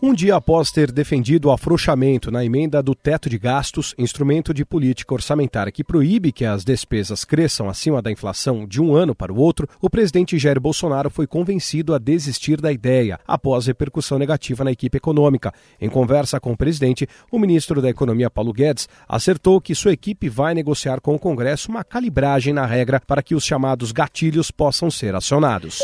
Um dia após ter defendido o afrouxamento na emenda do teto de gastos, instrumento de política orçamentária que proíbe que as despesas cresçam acima da inflação de um ano para o outro, o presidente Jair Bolsonaro foi convencido a desistir da ideia, após repercussão negativa na equipe econômica. Em conversa com o presidente, o ministro da Economia, Paulo Guedes, acertou que sua equipe vai negociar com o Congresso uma calibragem na regra para que os chamados gatilhos possam ser acionados.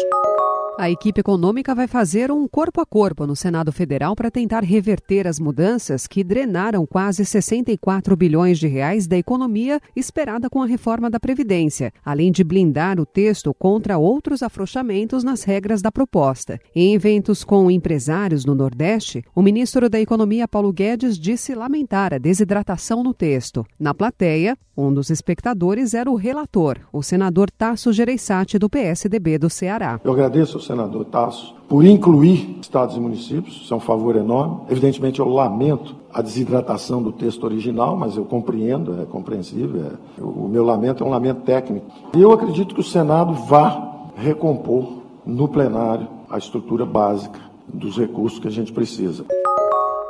A equipe econômica vai fazer um corpo a corpo no Senado Federal para tentar reverter as mudanças que drenaram quase 64 bilhões de reais da economia esperada com a reforma da Previdência, além de blindar o texto contra outros afrouxamentos nas regras da proposta. Em eventos com empresários no Nordeste, o ministro da Economia Paulo Guedes disse lamentar a desidratação no texto. Na plateia, um dos espectadores era o relator, o senador Tasso Gereissati do PSDB do Ceará. Eu agradeço senador Tasso, por incluir estados e municípios, isso é um favor enorme. Evidentemente, eu lamento a desidratação do texto original, mas eu compreendo, é compreensível. É, o meu lamento é um lamento técnico. E eu acredito que o Senado vá recompor no plenário a estrutura básica dos recursos que a gente precisa.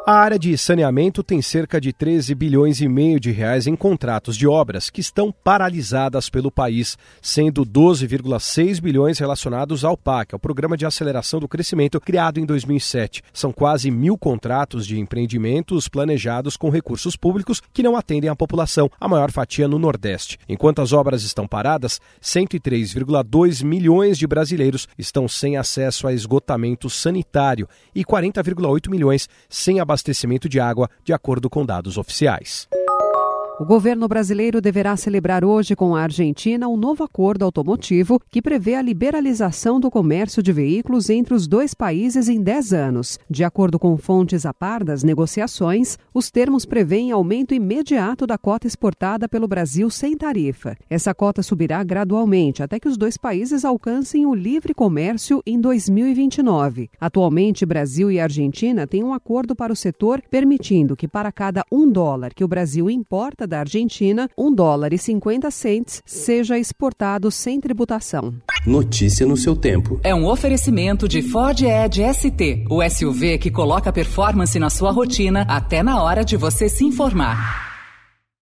A área de saneamento tem cerca de 13 bilhões e meio de reais em contratos de obras que estão paralisadas pelo país, sendo 12,6 bilhões relacionados ao PAC, ao Programa de Aceleração do Crescimento, criado em 2007. São quase mil contratos de empreendimentos planejados com recursos públicos que não atendem à população, a maior fatia no Nordeste. Enquanto as obras estão paradas, 103,2 milhões de brasileiros estão sem acesso a esgotamento sanitário e 40,8 milhões sem abastecimento abastecimento de água, de acordo com dados oficiais. O governo brasileiro deverá celebrar hoje com a Argentina um novo acordo automotivo que prevê a liberalização do comércio de veículos entre os dois países em 10 anos. De acordo com fontes a par das negociações, os termos prevêem aumento imediato da cota exportada pelo Brasil sem tarifa. Essa cota subirá gradualmente até que os dois países alcancem o livre comércio em 2029. Atualmente, Brasil e Argentina têm um acordo para o setor permitindo que, para cada um dólar que o Brasil importa da Argentina, 1 dólar e 50 centes seja exportado sem tributação. Notícia no seu tempo. É um oferecimento de Ford Edge ST, o SUV que coloca performance na sua rotina até na hora de você se informar.